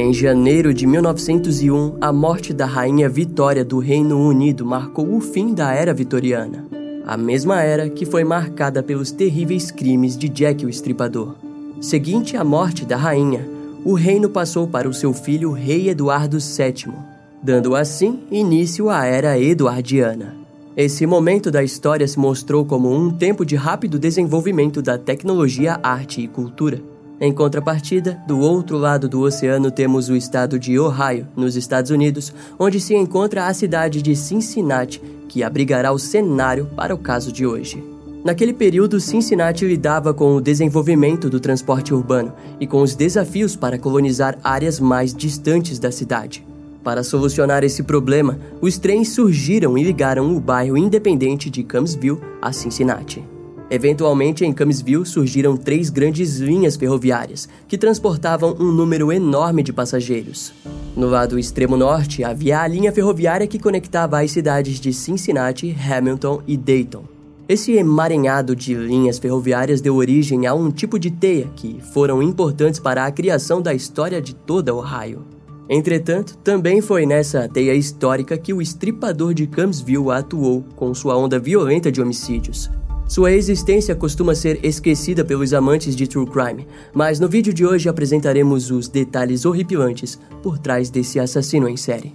Em janeiro de 1901, a morte da Rainha Vitória do Reino Unido marcou o fim da Era Vitoriana, a mesma era que foi marcada pelos terríveis crimes de Jack o Estripador. Seguinte à morte da rainha, o reino passou para o seu filho Rei Eduardo VII, dando assim início à Era Eduardiana. Esse momento da história se mostrou como um tempo de rápido desenvolvimento da tecnologia, arte e cultura. Em contrapartida, do outro lado do oceano temos o estado de Ohio, nos Estados Unidos, onde se encontra a cidade de Cincinnati, que abrigará o cenário para o caso de hoje. Naquele período, Cincinnati lidava com o desenvolvimento do transporte urbano e com os desafios para colonizar áreas mais distantes da cidade. Para solucionar esse problema, os trens surgiram e ligaram o bairro independente de Camsville a Cincinnati. Eventualmente, em Camsville surgiram três grandes linhas ferroviárias que transportavam um número enorme de passageiros. No lado extremo norte, havia a linha ferroviária que conectava as cidades de Cincinnati, Hamilton e Dayton. Esse emaranhado de linhas ferroviárias deu origem a um tipo de teia que foram importantes para a criação da história de toda Ohio. Entretanto, também foi nessa teia histórica que o estripador de Camsville atuou com sua onda violenta de homicídios. Sua existência costuma ser esquecida pelos amantes de true crime, mas no vídeo de hoje apresentaremos os detalhes horripilantes por trás desse assassino em série.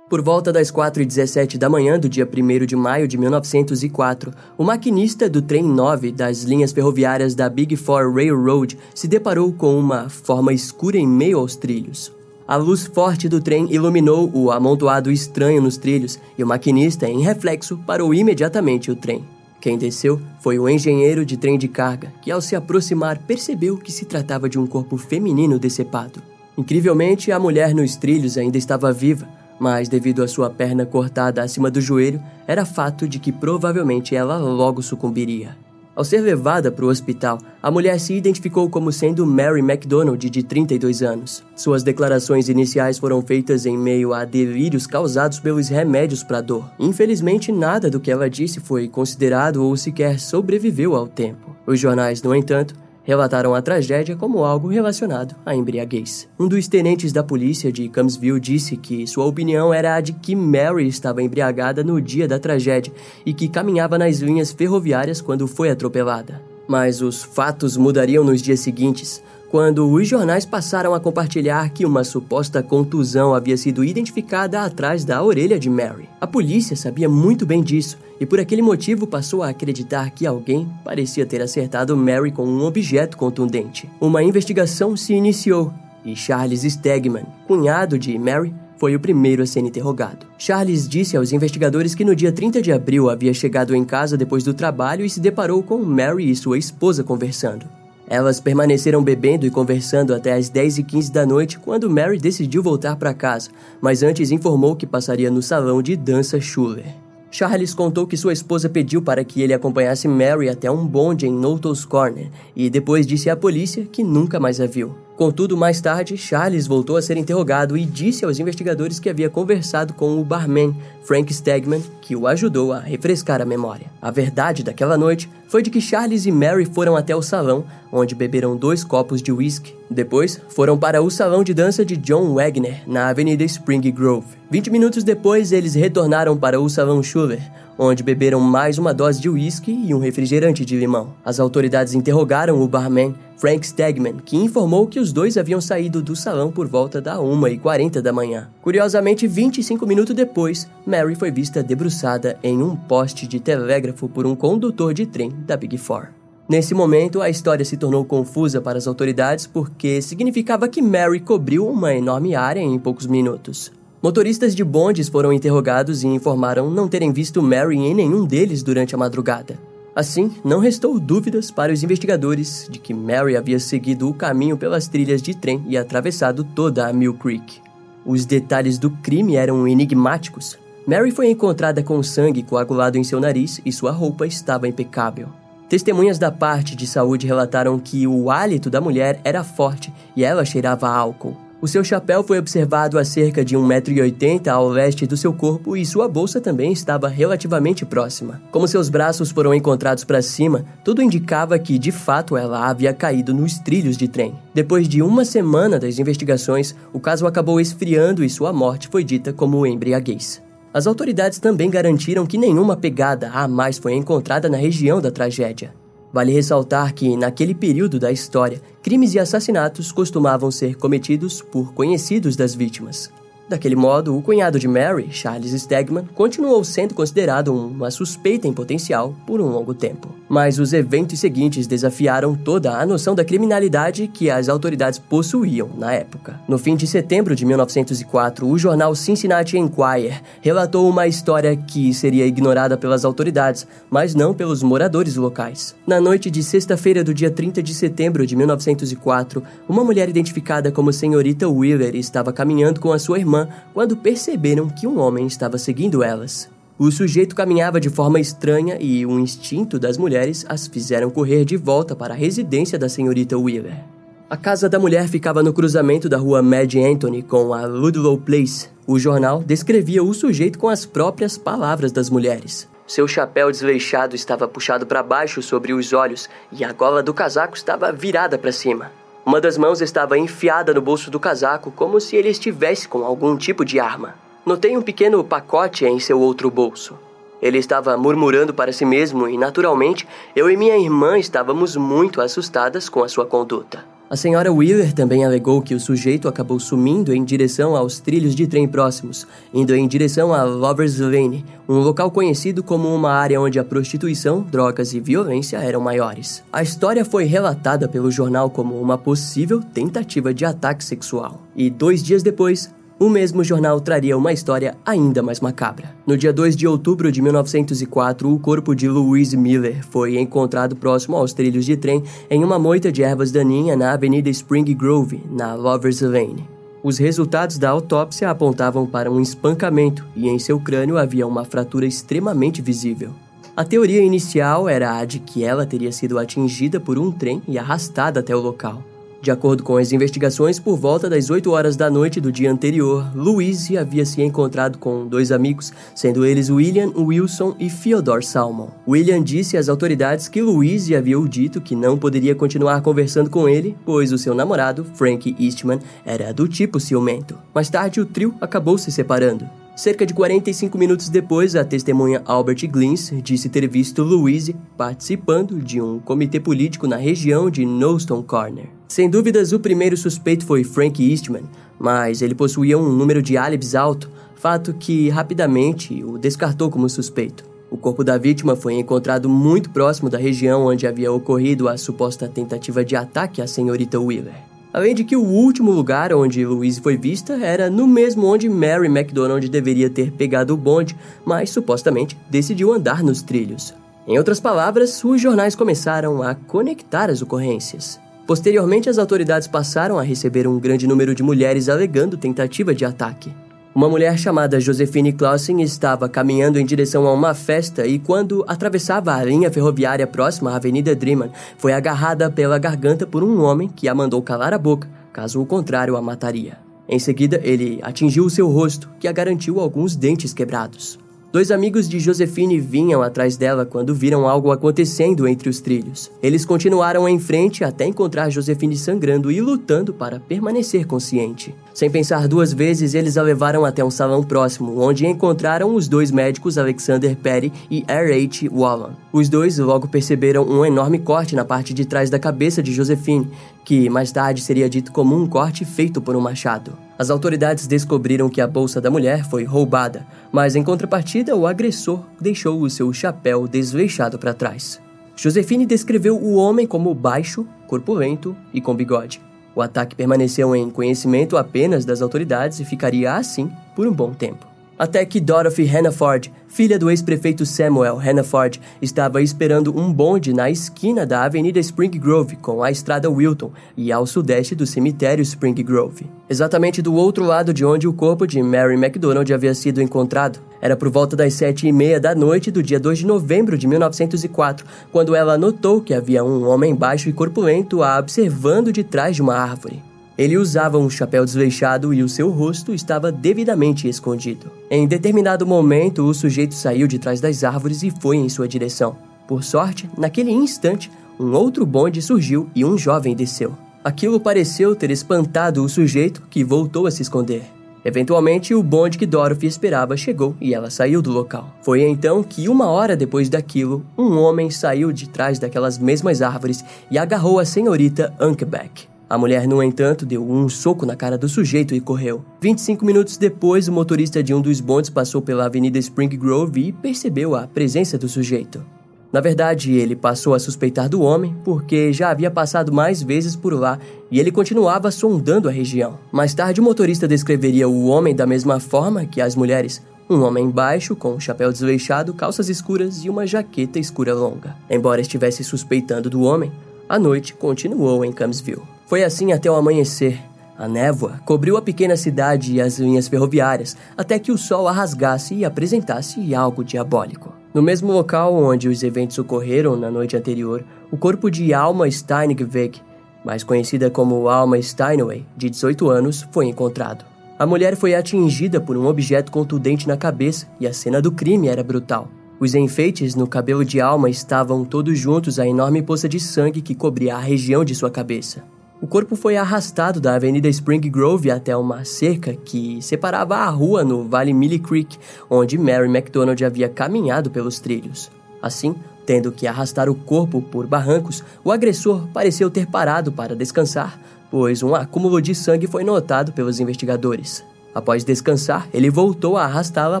Por volta das 4h17 da manhã do dia 1 de maio de 1904, o maquinista do trem 9 das linhas ferroviárias da Big Four Railroad se deparou com uma forma escura em meio aos trilhos. A luz forte do trem iluminou o amontoado estranho nos trilhos e o maquinista, em reflexo, parou imediatamente o trem. Quem desceu foi o engenheiro de trem de carga, que ao se aproximar percebeu que se tratava de um corpo feminino decepado. Incrivelmente, a mulher nos trilhos ainda estava viva, mas devido à sua perna cortada acima do joelho, era fato de que provavelmente ela logo sucumbiria. Ao ser levada para o hospital, a mulher se identificou como sendo Mary MacDonald, de 32 anos. Suas declarações iniciais foram feitas em meio a delírios causados pelos remédios para dor. Infelizmente, nada do que ela disse foi considerado ou sequer sobreviveu ao tempo. Os jornais, no entanto, relataram a tragédia como algo relacionado à embriaguez. Um dos tenentes da polícia de Camsville disse que sua opinião era a de que Mary estava embriagada no dia da tragédia e que caminhava nas linhas ferroviárias quando foi atropelada. Mas os fatos mudariam nos dias seguintes, quando os jornais passaram a compartilhar que uma suposta contusão havia sido identificada atrás da orelha de Mary. A polícia sabia muito bem disso e por aquele motivo passou a acreditar que alguém parecia ter acertado Mary com um objeto contundente. Uma investigação se iniciou e Charles Stegman, cunhado de Mary, foi o primeiro a ser interrogado. Charles disse aos investigadores que no dia 30 de abril havia chegado em casa depois do trabalho e se deparou com Mary e sua esposa conversando. Elas permaneceram bebendo e conversando até as 10 e 15 da noite quando Mary decidiu voltar para casa, mas antes informou que passaria no salão de dança Schuller. Charles contou que sua esposa pediu para que ele acompanhasse Mary até um bonde em Knowles Corner e depois disse à polícia que nunca mais a viu. Contudo, mais tarde, Charles voltou a ser interrogado e disse aos investigadores que havia conversado com o barman Frank Stegman, que o ajudou a refrescar a memória. A verdade daquela noite foi de que Charles e Mary foram até o salão, onde beberam dois copos de whisky. Depois, foram para o salão de dança de John Wagner, na Avenida Spring Grove. Vinte minutos depois, eles retornaram para o salão Schuller, onde beberam mais uma dose de uísque e um refrigerante de limão. As autoridades interrogaram o barman Frank Stegman, que informou que os dois haviam saído do salão por volta da 1h40 da manhã. Curiosamente, 25 minutos depois, Mary foi vista debruçada em um poste de telégrafo por um condutor de trem da Big Four. Nesse momento, a história se tornou confusa para as autoridades porque significava que Mary cobriu uma enorme área em poucos minutos. Motoristas de bondes foram interrogados e informaram não terem visto Mary em nenhum deles durante a madrugada. Assim, não restou dúvidas para os investigadores de que Mary havia seguido o caminho pelas trilhas de trem e atravessado toda a Mill Creek. Os detalhes do crime eram enigmáticos. Mary foi encontrada com sangue coagulado em seu nariz e sua roupa estava impecável. Testemunhas da parte de saúde relataram que o hálito da mulher era forte e ela cheirava álcool. O seu chapéu foi observado a cerca de 1,80m ao leste do seu corpo e sua bolsa também estava relativamente próxima. Como seus braços foram encontrados para cima, tudo indicava que de fato ela havia caído nos trilhos de trem. Depois de uma semana das investigações, o caso acabou esfriando e sua morte foi dita como embriaguez. As autoridades também garantiram que nenhuma pegada a mais foi encontrada na região da tragédia. Vale ressaltar que, naquele período da história, crimes e assassinatos costumavam ser cometidos por conhecidos das vítimas. Daquele modo, o cunhado de Mary, Charles Stegman, continuou sendo considerado uma suspeita em potencial por um longo tempo. Mas os eventos seguintes desafiaram toda a noção da criminalidade que as autoridades possuíam na época. No fim de setembro de 1904, o jornal Cincinnati Enquirer relatou uma história que seria ignorada pelas autoridades, mas não pelos moradores locais. Na noite de sexta-feira do dia 30 de setembro de 1904, uma mulher identificada como Senhorita Wheeler estava caminhando com a sua irmã irmã quando perceberam que um homem estava seguindo elas. O sujeito caminhava de forma estranha e o instinto das mulheres as fizeram correr de volta para a residência da senhorita Wheeler. A casa da mulher ficava no cruzamento da rua Mad Anthony com a Ludlow Place. O jornal descrevia o sujeito com as próprias palavras das mulheres. Seu chapéu desleixado estava puxado para baixo sobre os olhos e a gola do casaco estava virada para cima. Uma das mãos estava enfiada no bolso do casaco, como se ele estivesse com algum tipo de arma. Notei um pequeno pacote em seu outro bolso. Ele estava murmurando para si mesmo e, naturalmente, eu e minha irmã estávamos muito assustadas com a sua conduta. A senhora Wheeler também alegou que o sujeito acabou sumindo em direção aos trilhos de trem próximos, indo em direção a Lovers Lane, um local conhecido como uma área onde a prostituição, drogas e violência eram maiores. A história foi relatada pelo jornal como uma possível tentativa de ataque sexual. E dois dias depois, o mesmo jornal traria uma história ainda mais macabra. No dia 2 de outubro de 1904, o corpo de Louise Miller foi encontrado próximo aos trilhos de trem em uma moita de ervas daninha na Avenida Spring Grove, na Lovers Lane. Os resultados da autópsia apontavam para um espancamento e em seu crânio havia uma fratura extremamente visível. A teoria inicial era a de que ela teria sido atingida por um trem e arrastada até o local. De acordo com as investigações, por volta das 8 horas da noite do dia anterior, Louise havia se encontrado com dois amigos, sendo eles William Wilson e Theodore Salmon. William disse às autoridades que Louise havia dito que não poderia continuar conversando com ele, pois o seu namorado, Frank Eastman, era do tipo ciumento. Mais tarde, o trio acabou se separando. Cerca de 45 minutos depois, a testemunha Albert Glynns disse ter visto Louise participando de um comitê político na região de Knowston Corner. Sem dúvidas, o primeiro suspeito foi Frank Eastman, mas ele possuía um número de álibis alto, fato que rapidamente o descartou como suspeito. O corpo da vítima foi encontrado muito próximo da região onde havia ocorrido a suposta tentativa de ataque à senhorita Wheeler. Além de que o último lugar onde Louise foi vista era no mesmo onde Mary MacDonald deveria ter pegado o bonde, mas supostamente decidiu andar nos trilhos. Em outras palavras, os jornais começaram a conectar as ocorrências. Posteriormente, as autoridades passaram a receber um grande número de mulheres alegando tentativa de ataque. Uma mulher chamada Josephine Clausen estava caminhando em direção a uma festa e, quando atravessava a linha ferroviária próxima à Avenida Dreaman, foi agarrada pela garganta por um homem que a mandou calar a boca, caso o contrário a mataria. Em seguida, ele atingiu seu rosto, que a garantiu alguns dentes quebrados. Dois amigos de Josefine vinham atrás dela quando viram algo acontecendo entre os trilhos. Eles continuaram em frente até encontrar Josefine sangrando e lutando para permanecer consciente. Sem pensar duas vezes, eles a levaram até um salão próximo, onde encontraram os dois médicos Alexander Perry e R.H. Wallen. Os dois logo perceberam um enorme corte na parte de trás da cabeça de Josefine, que mais tarde seria dito como um corte feito por um machado. As autoridades descobriram que a bolsa da mulher foi roubada, mas em contrapartida, o agressor deixou o seu chapéu desleixado para trás. Josefine descreveu o homem como baixo, corpulento e com bigode. O ataque permaneceu em conhecimento apenas das autoridades e ficaria assim por um bom tempo. Até que Dorothy Hannaford, filha do ex-prefeito Samuel Hannaford, estava esperando um bonde na esquina da Avenida Spring Grove com a estrada Wilton e ao sudeste do cemitério Spring Grove. Exatamente do outro lado de onde o corpo de Mary MacDonald havia sido encontrado. Era por volta das sete e meia da noite do dia 2 de novembro de 1904, quando ela notou que havia um homem baixo e corpulento a observando de trás de uma árvore. Ele usava um chapéu desleixado e o seu rosto estava devidamente escondido. Em determinado momento, o sujeito saiu de trás das árvores e foi em sua direção. Por sorte, naquele instante, um outro bonde surgiu e um jovem desceu. Aquilo pareceu ter espantado o sujeito, que voltou a se esconder. Eventualmente, o bonde que Dorothy esperava chegou e ela saiu do local. Foi então que, uma hora depois daquilo, um homem saiu de trás daquelas mesmas árvores e agarrou a senhorita Ankebeck. A mulher, no entanto, deu um soco na cara do sujeito e correu. 25 minutos depois, o motorista de um dos bondes passou pela Avenida Spring Grove e percebeu a presença do sujeito. Na verdade, ele passou a suspeitar do homem porque já havia passado mais vezes por lá e ele continuava sondando a região. Mais tarde, o motorista descreveria o homem da mesma forma que as mulheres. Um homem baixo, com um chapéu desleixado, calças escuras e uma jaqueta escura longa. Embora estivesse suspeitando do homem, a noite continuou em Camsville. Foi assim até o amanhecer. A névoa cobriu a pequena cidade e as linhas ferroviárias até que o sol a rasgasse e apresentasse algo diabólico. No mesmo local onde os eventos ocorreram na noite anterior, o corpo de Alma Steinweg, mais conhecida como Alma Steinway, de 18 anos, foi encontrado. A mulher foi atingida por um objeto contundente na cabeça e a cena do crime era brutal. Os enfeites no cabelo de Alma estavam todos juntos à enorme poça de sangue que cobria a região de sua cabeça. O corpo foi arrastado da Avenida Spring Grove até uma cerca que separava a rua no Vale Millie Creek, onde Mary MacDonald havia caminhado pelos trilhos. Assim, tendo que arrastar o corpo por barrancos, o agressor pareceu ter parado para descansar, pois um acúmulo de sangue foi notado pelos investigadores. Após descansar, ele voltou a arrastá-la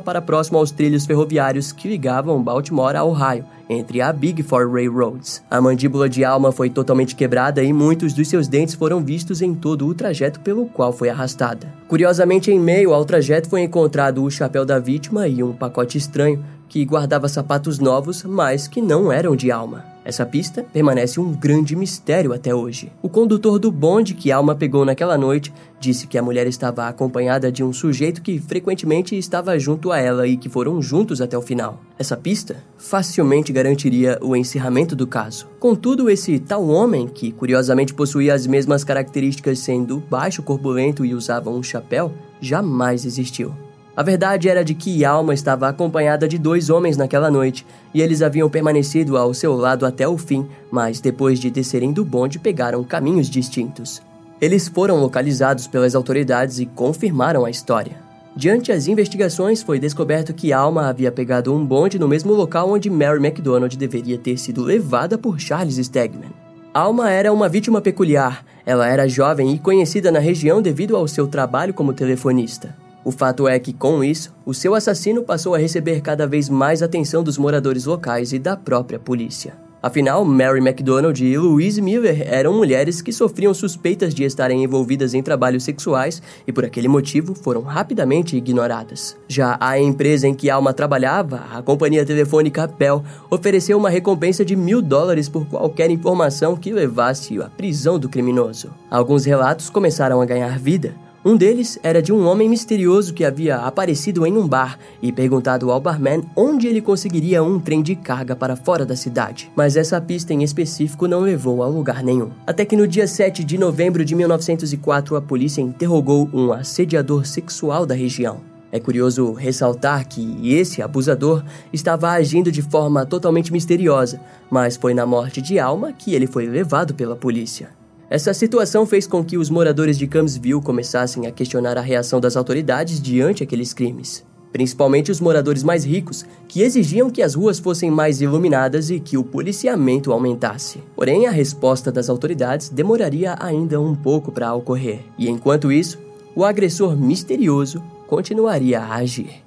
para próximo aos trilhos ferroviários que ligavam Baltimore a Ohio, entre a Big Four Railroads. A mandíbula de Alma foi totalmente quebrada e muitos dos seus dentes foram vistos em todo o trajeto pelo qual foi arrastada. Curiosamente, em meio ao trajeto foi encontrado o chapéu da vítima e um pacote estranho que guardava sapatos novos, mas que não eram de Alma. Essa pista permanece um grande mistério até hoje. O condutor do bonde que Alma pegou naquela noite disse que a mulher estava acompanhada de um sujeito que frequentemente estava junto a ela e que foram juntos até o final. Essa pista facilmente garantiria o encerramento do caso. Contudo, esse tal homem, que curiosamente possuía as mesmas características sendo baixo, corpulento e usava um chapéu, jamais existiu. A verdade era de que Alma estava acompanhada de dois homens naquela noite, e eles haviam permanecido ao seu lado até o fim, mas depois de descerem do bonde pegaram caminhos distintos. Eles foram localizados pelas autoridades e confirmaram a história. Diante as investigações, foi descoberto que Alma havia pegado um bonde no mesmo local onde Mary MacDonald deveria ter sido levada por Charles Stegman. Alma era uma vítima peculiar. Ela era jovem e conhecida na região devido ao seu trabalho como telefonista. O fato é que, com isso, o seu assassino passou a receber cada vez mais atenção dos moradores locais e da própria polícia. Afinal, Mary MacDonald e Louise Miller eram mulheres que sofriam suspeitas de estarem envolvidas em trabalhos sexuais e, por aquele motivo, foram rapidamente ignoradas. Já a empresa em que Alma trabalhava, a companhia telefônica Bell, ofereceu uma recompensa de mil dólares por qualquer informação que levasse à prisão do criminoso. Alguns relatos começaram a ganhar vida. Um deles era de um homem misterioso que havia aparecido em um bar e perguntado ao barman onde ele conseguiria um trem de carga para fora da cidade. Mas essa pista em específico não levou a lugar nenhum. Até que no dia 7 de novembro de 1904 a polícia interrogou um assediador sexual da região. É curioso ressaltar que esse abusador estava agindo de forma totalmente misteriosa, mas foi na morte de Alma que ele foi levado pela polícia. Essa situação fez com que os moradores de Camsville começassem a questionar a reação das autoridades diante aqueles crimes. Principalmente os moradores mais ricos, que exigiam que as ruas fossem mais iluminadas e que o policiamento aumentasse. Porém, a resposta das autoridades demoraria ainda um pouco para ocorrer, e enquanto isso, o agressor misterioso continuaria a agir.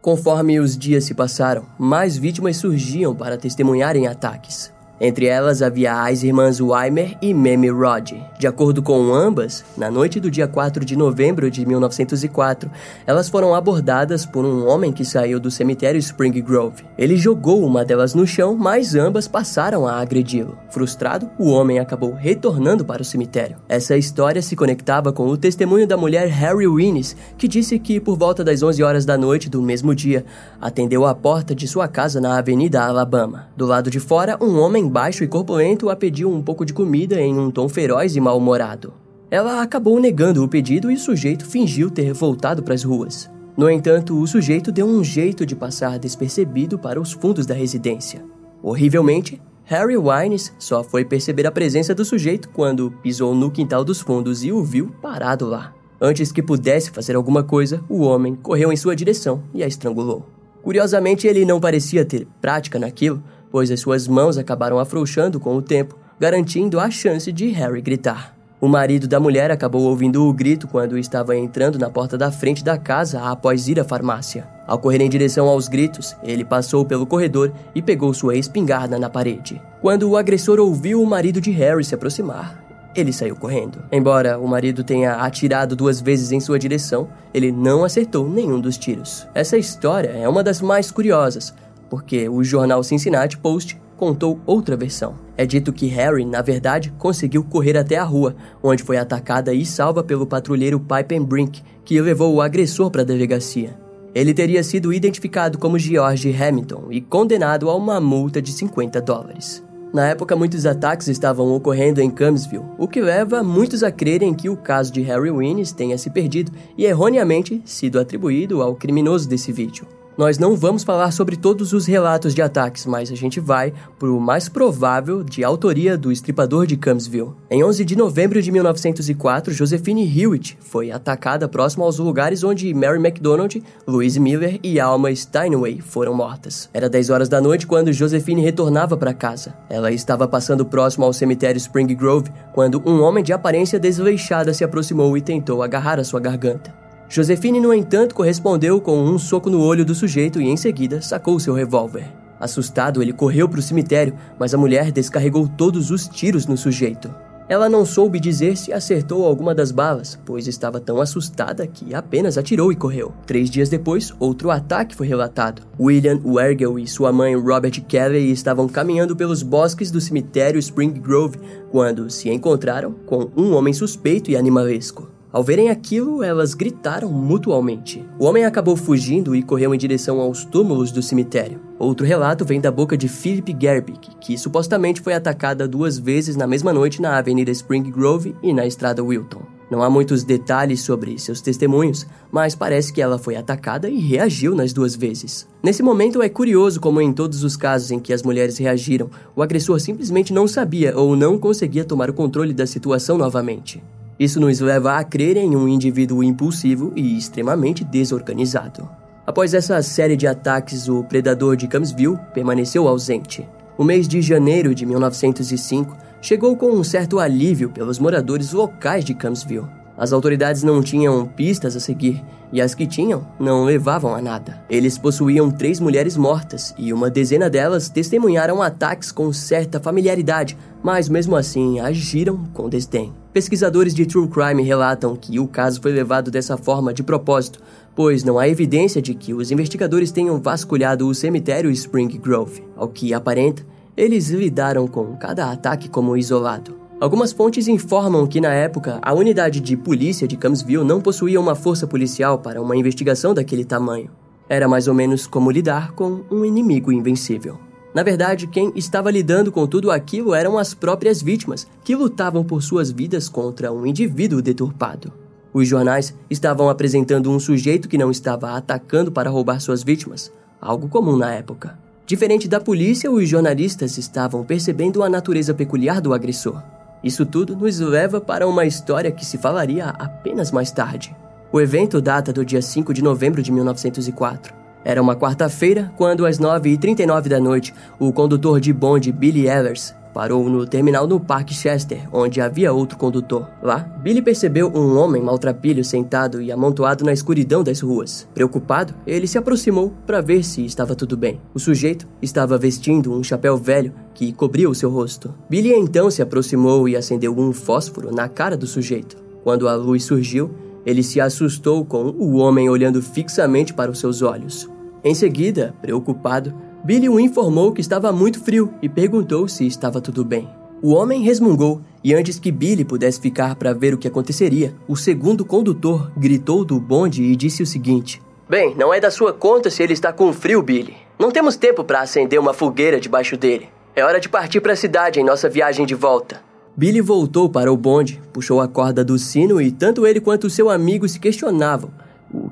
Conforme os dias se passaram, mais vítimas surgiam para testemunharem ataques. Entre elas havia as irmãs Weimer e Mamie Rod. De acordo com ambas, na noite do dia 4 de novembro de 1904, elas foram abordadas por um homem que saiu do cemitério Spring Grove. Ele jogou uma delas no chão, mas ambas passaram a agredi-lo. Frustrado, o homem acabou retornando para o cemitério. Essa história se conectava com o testemunho da mulher Harry Winnes, que disse que por volta das 11 horas da noite do mesmo dia, atendeu à porta de sua casa na Avenida Alabama. Do lado de fora, um homem baixo e corpulento a pediu um pouco de comida em um tom feroz e mal-humorado. Ela acabou negando o pedido e o sujeito fingiu ter voltado para as ruas. No entanto, o sujeito deu um jeito de passar despercebido para os fundos da residência. Horrivelmente, Harry Wines só foi perceber a presença do sujeito quando pisou no quintal dos fundos e o viu parado lá. Antes que pudesse fazer alguma coisa, o homem correu em sua direção e a estrangulou. Curiosamente, ele não parecia ter prática naquilo, pois as suas mãos acabaram afrouxando com o tempo, garantindo a chance de Harry gritar. O marido da mulher acabou ouvindo o grito quando estava entrando na porta da frente da casa após ir à farmácia. Ao correr em direção aos gritos, ele passou pelo corredor e pegou sua espingarda na parede. Quando o agressor ouviu o marido de Harry se aproximar, ele saiu correndo. Embora o marido tenha atirado duas vezes em sua direção, ele não acertou nenhum dos tiros. Essa história é uma das mais curiosas, porque o jornal Cincinnati Post contou outra versão. É dito que Harry, na verdade, conseguiu correr até a rua, onde foi atacada e salva pelo patrulheiro Pipe Brink, que levou o agressor para a delegacia. Ele teria sido identificado como George Hamilton e condenado a uma multa de 50 dólares. Na época, muitos ataques estavam ocorrendo em Cumsville, o que leva muitos a crerem que o caso de Harry Winnes tenha se perdido e erroneamente sido atribuído ao criminoso desse vídeo. Nós não vamos falar sobre todos os relatos de ataques, mas a gente vai para o mais provável de autoria do estripador de Cumsville. Em 11 de novembro de 1904, Josephine Hewitt foi atacada próximo aos lugares onde Mary MacDonald, Louise Miller e Alma Steinway foram mortas. Era 10 horas da noite quando Josephine retornava para casa. Ela estava passando próximo ao cemitério Spring Grove quando um homem de aparência desleixada se aproximou e tentou agarrar a sua garganta. Josefine, no entanto, correspondeu com um soco no olho do sujeito e em seguida sacou seu revólver. Assustado, ele correu para o cemitério, mas a mulher descarregou todos os tiros no sujeito. Ela não soube dizer se acertou alguma das balas, pois estava tão assustada que apenas atirou e correu. Três dias depois, outro ataque foi relatado. William Wergel e sua mãe Robert Kelly estavam caminhando pelos bosques do cemitério Spring Grove quando se encontraram com um homem suspeito e animalesco. Ao verem aquilo, elas gritaram mutualmente. O homem acabou fugindo e correu em direção aos túmulos do cemitério. Outro relato vem da boca de Philip Gerbic, que supostamente foi atacada duas vezes na mesma noite na Avenida Spring Grove e na Estrada Wilton. Não há muitos detalhes sobre seus testemunhos, mas parece que ela foi atacada e reagiu nas duas vezes. Nesse momento é curioso como em todos os casos em que as mulheres reagiram, o agressor simplesmente não sabia ou não conseguia tomar o controle da situação novamente. Isso nos leva a crer em um indivíduo impulsivo e extremamente desorganizado. Após essa série de ataques, o predador de Camsville permaneceu ausente. O mês de janeiro de 1905 chegou com um certo alívio pelos moradores locais de Camsville. As autoridades não tinham pistas a seguir e as que tinham não levavam a nada. Eles possuíam três mulheres mortas e uma dezena delas testemunharam ataques com certa familiaridade, mas mesmo assim agiram com desdém. Pesquisadores de True Crime relatam que o caso foi levado dessa forma de propósito, pois não há evidência de que os investigadores tenham vasculhado o cemitério Spring Grove. Ao que aparenta, eles lidaram com cada ataque como isolado. Algumas fontes informam que na época a unidade de polícia de Camsville não possuía uma força policial para uma investigação daquele tamanho. Era mais ou menos como lidar com um inimigo invencível. Na verdade, quem estava lidando com tudo aquilo eram as próprias vítimas, que lutavam por suas vidas contra um indivíduo deturpado. Os jornais estavam apresentando um sujeito que não estava atacando para roubar suas vítimas, algo comum na época. Diferente da polícia, os jornalistas estavam percebendo a natureza peculiar do agressor. Isso tudo nos leva para uma história que se falaria apenas mais tarde. O evento data do dia 5 de novembro de 1904. Era uma quarta-feira, quando às 9h39 da noite, o condutor de bonde Billy Ellers parou no terminal no Parque Chester, onde havia outro condutor. Lá, Billy percebeu um homem maltrapilho sentado e amontoado na escuridão das ruas. Preocupado, ele se aproximou para ver se estava tudo bem. O sujeito estava vestindo um chapéu velho que cobria o seu rosto. Billy então se aproximou e acendeu um fósforo na cara do sujeito. Quando a luz surgiu, ele se assustou com o homem olhando fixamente para os seus olhos. Em seguida, preocupado, Billy o informou que estava muito frio e perguntou se estava tudo bem. O homem resmungou e antes que Billy pudesse ficar para ver o que aconteceria, o segundo condutor gritou do bonde e disse o seguinte: Bem, não é da sua conta se ele está com frio, Billy. Não temos tempo para acender uma fogueira debaixo dele. É hora de partir para a cidade em nossa viagem de volta. Billy voltou para o bonde, puxou a corda do sino e tanto ele quanto seu amigo se questionavam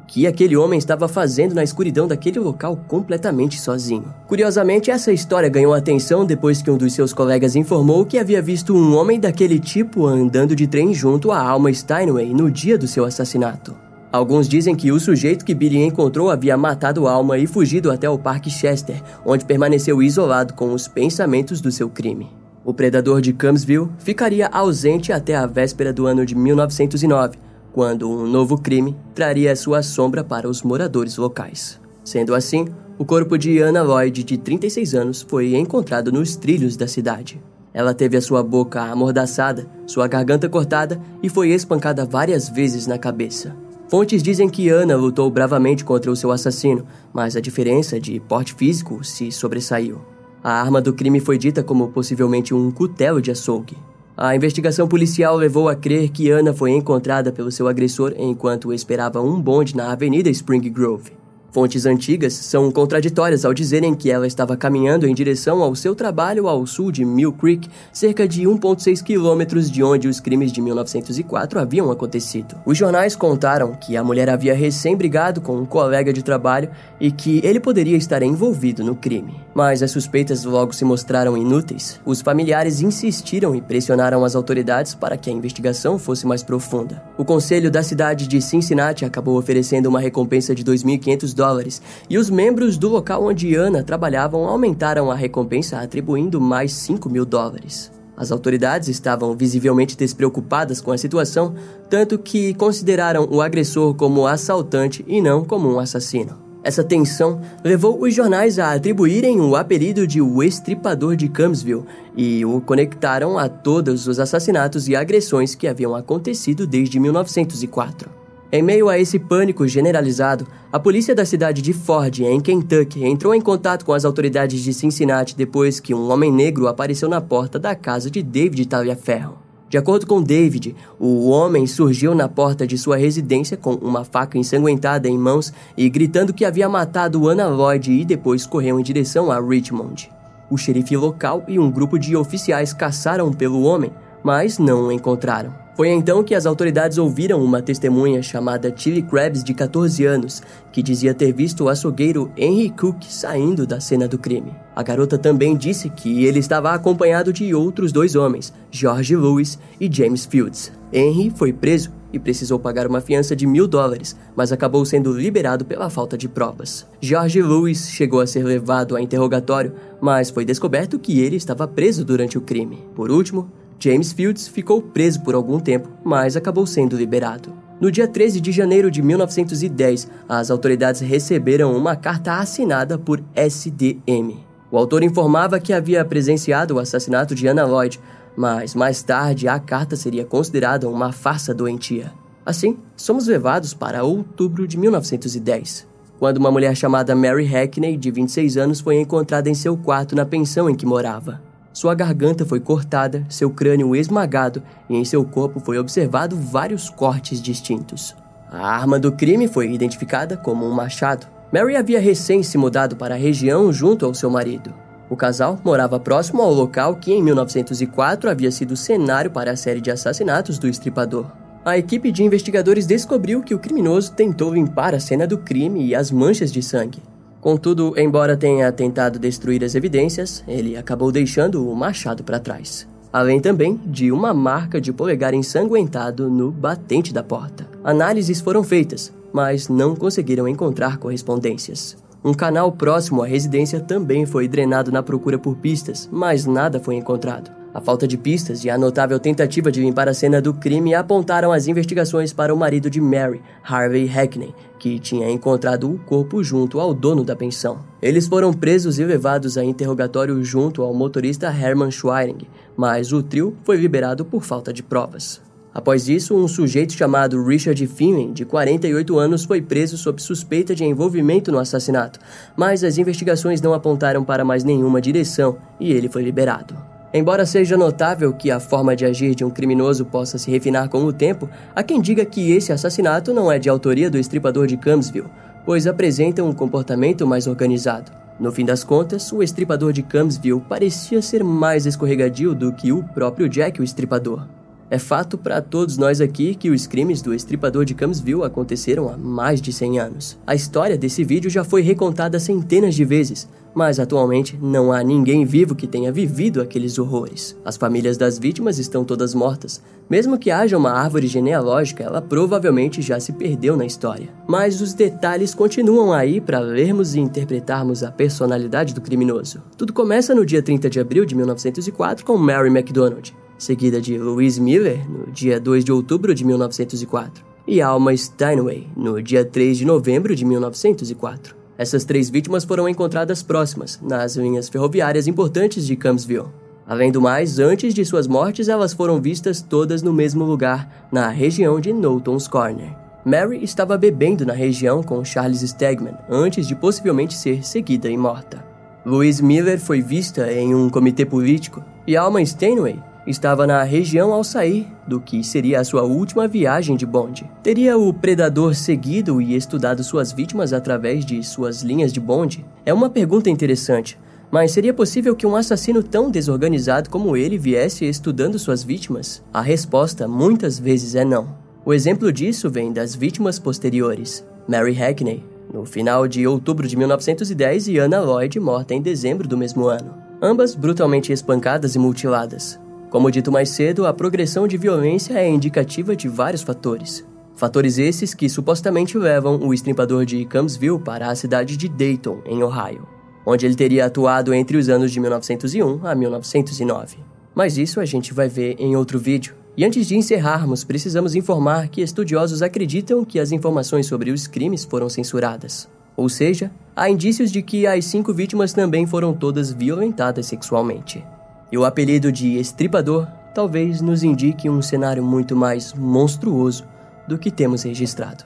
que aquele homem estava fazendo na escuridão daquele local completamente sozinho. Curiosamente, essa história ganhou atenção depois que um dos seus colegas informou que havia visto um homem daquele tipo andando de trem junto a Alma Steinway no dia do seu assassinato. Alguns dizem que o sujeito que Billy encontrou havia matado Alma e fugido até o Parque Chester, onde permaneceu isolado com os pensamentos do seu crime. O predador de Camsville ficaria ausente até a véspera do ano de 1909, quando um novo crime traria sua sombra para os moradores locais. Sendo assim, o corpo de Anna Lloyd, de 36 anos, foi encontrado nos trilhos da cidade. Ela teve a sua boca amordaçada, sua garganta cortada e foi espancada várias vezes na cabeça. Fontes dizem que Anna lutou bravamente contra o seu assassino, mas a diferença de porte físico se sobressaiu. A arma do crime foi dita como possivelmente um cutelo de açougue. A investigação policial levou a crer que Anna foi encontrada pelo seu agressor enquanto esperava um bonde na Avenida Spring Grove. Fontes antigas são contraditórias ao dizerem que ela estava caminhando em direção ao seu trabalho ao sul de Mill Creek, cerca de 1,6 quilômetros de onde os crimes de 1904 haviam acontecido. Os jornais contaram que a mulher havia recém brigado com um colega de trabalho e que ele poderia estar envolvido no crime. Mas as suspeitas logo se mostraram inúteis. Os familiares insistiram e pressionaram as autoridades para que a investigação fosse mais profunda. O conselho da cidade de Cincinnati acabou oferecendo uma recompensa de 2.500 dólares dólares, e os membros do local onde Ana trabalhavam aumentaram a recompensa atribuindo mais 5 mil dólares. As autoridades estavam visivelmente despreocupadas com a situação, tanto que consideraram o agressor como assaltante e não como um assassino. Essa tensão levou os jornais a atribuírem o apelido de o Estripador de Camsville e o conectaram a todos os assassinatos e agressões que haviam acontecido desde 1904. Em meio a esse pânico generalizado, a polícia da cidade de Ford, em Kentucky, entrou em contato com as autoridades de Cincinnati depois que um homem negro apareceu na porta da casa de David Taliaferro. De acordo com David, o homem surgiu na porta de sua residência com uma faca ensanguentada em mãos e gritando que havia matado Anna Lloyd e depois correu em direção a Richmond. O xerife local e um grupo de oficiais caçaram pelo homem, mas não o encontraram. Foi então que as autoridades ouviram uma testemunha chamada Tilly Krebs, de 14 anos, que dizia ter visto o açougueiro Henry Cook saindo da cena do crime. A garota também disse que ele estava acompanhado de outros dois homens, George Lewis e James Fields. Henry foi preso e precisou pagar uma fiança de mil dólares, mas acabou sendo liberado pela falta de provas. George Lewis chegou a ser levado a interrogatório, mas foi descoberto que ele estava preso durante o crime. Por último, James Fields ficou preso por algum tempo, mas acabou sendo liberado. No dia 13 de janeiro de 1910, as autoridades receberam uma carta assinada por SDM. O autor informava que havia presenciado o assassinato de Anna Lloyd, mas mais tarde a carta seria considerada uma farsa doentia. Assim, somos levados para outubro de 1910, quando uma mulher chamada Mary Hackney, de 26 anos, foi encontrada em seu quarto na pensão em que morava. Sua garganta foi cortada, seu crânio esmagado e em seu corpo foi observado vários cortes distintos. A arma do crime foi identificada como um machado. Mary havia recém se mudado para a região junto ao seu marido. O casal morava próximo ao local que em 1904 havia sido cenário para a série de assassinatos do estripador. A equipe de investigadores descobriu que o criminoso tentou limpar a cena do crime e as manchas de sangue. Contudo, embora tenha tentado destruir as evidências, ele acabou deixando o machado para trás. Além também de uma marca de polegar ensanguentado no batente da porta. Análises foram feitas, mas não conseguiram encontrar correspondências. Um canal próximo à residência também foi drenado na procura por pistas, mas nada foi encontrado. A falta de pistas e a notável tentativa de limpar a cena do crime apontaram as investigações para o marido de Mary, Harvey Hackney, que tinha encontrado o corpo junto ao dono da pensão. Eles foram presos e levados a interrogatório junto ao motorista Herman Schweiring, mas o trio foi liberado por falta de provas. Após isso, um sujeito chamado Richard Finley, de 48 anos, foi preso sob suspeita de envolvimento no assassinato, mas as investigações não apontaram para mais nenhuma direção e ele foi liberado. Embora seja notável que a forma de agir de um criminoso possa se refinar com o tempo, há quem diga que esse assassinato não é de autoria do estripador de Camsville, pois apresenta um comportamento mais organizado. No fim das contas, o estripador de Camsville parecia ser mais escorregadio do que o próprio Jack, o estripador. É fato para todos nós aqui que os crimes do estripador de Camsville aconteceram há mais de 100 anos. A história desse vídeo já foi recontada centenas de vezes, mas atualmente não há ninguém vivo que tenha vivido aqueles horrores. As famílias das vítimas estão todas mortas. Mesmo que haja uma árvore genealógica, ela provavelmente já se perdeu na história. Mas os detalhes continuam aí para lermos e interpretarmos a personalidade do criminoso. Tudo começa no dia 30 de abril de 1904 com Mary MacDonald seguida de Louise Miller, no dia 2 de outubro de 1904, e Alma Steinway, no dia 3 de novembro de 1904. Essas três vítimas foram encontradas próximas, nas linhas ferroviárias importantes de Camsville. Além do mais, antes de suas mortes, elas foram vistas todas no mesmo lugar, na região de Knowlton's Corner. Mary estava bebendo na região com Charles Stegman antes de possivelmente ser seguida e morta. Louise Miller foi vista em um comitê político e Alma Steinway estava na região ao sair do que seria a sua última viagem de bonde. Teria o predador seguido e estudado suas vítimas através de suas linhas de bonde? É uma pergunta interessante, mas seria possível que um assassino tão desorganizado como ele viesse estudando suas vítimas? A resposta muitas vezes é não. O exemplo disso vem das vítimas posteriores. Mary Hackney, no final de outubro de 1910, e Anna Lloyd, morta em dezembro do mesmo ano. Ambas brutalmente espancadas e mutiladas. Como dito mais cedo, a progressão de violência é indicativa de vários fatores. Fatores esses que supostamente levam o estripador de Camsville para a cidade de Dayton, em Ohio, onde ele teria atuado entre os anos de 1901 a 1909. Mas isso a gente vai ver em outro vídeo. E antes de encerrarmos, precisamos informar que estudiosos acreditam que as informações sobre os crimes foram censuradas. Ou seja, há indícios de que as cinco vítimas também foram todas violentadas sexualmente. E o apelido de Estripador talvez nos indique um cenário muito mais monstruoso do que temos registrado.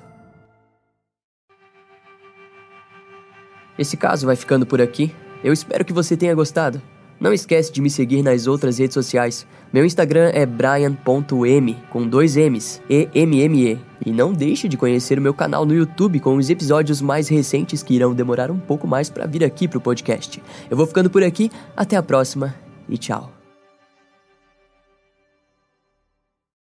Esse caso vai ficando por aqui. Eu espero que você tenha gostado. Não esquece de me seguir nas outras redes sociais. Meu Instagram é brian.m com dois M's, E-M-M-E. E não deixe de conhecer o meu canal no YouTube com os episódios mais recentes que irão demorar um pouco mais para vir aqui pro podcast. Eu vou ficando por aqui, até a próxima e tchau.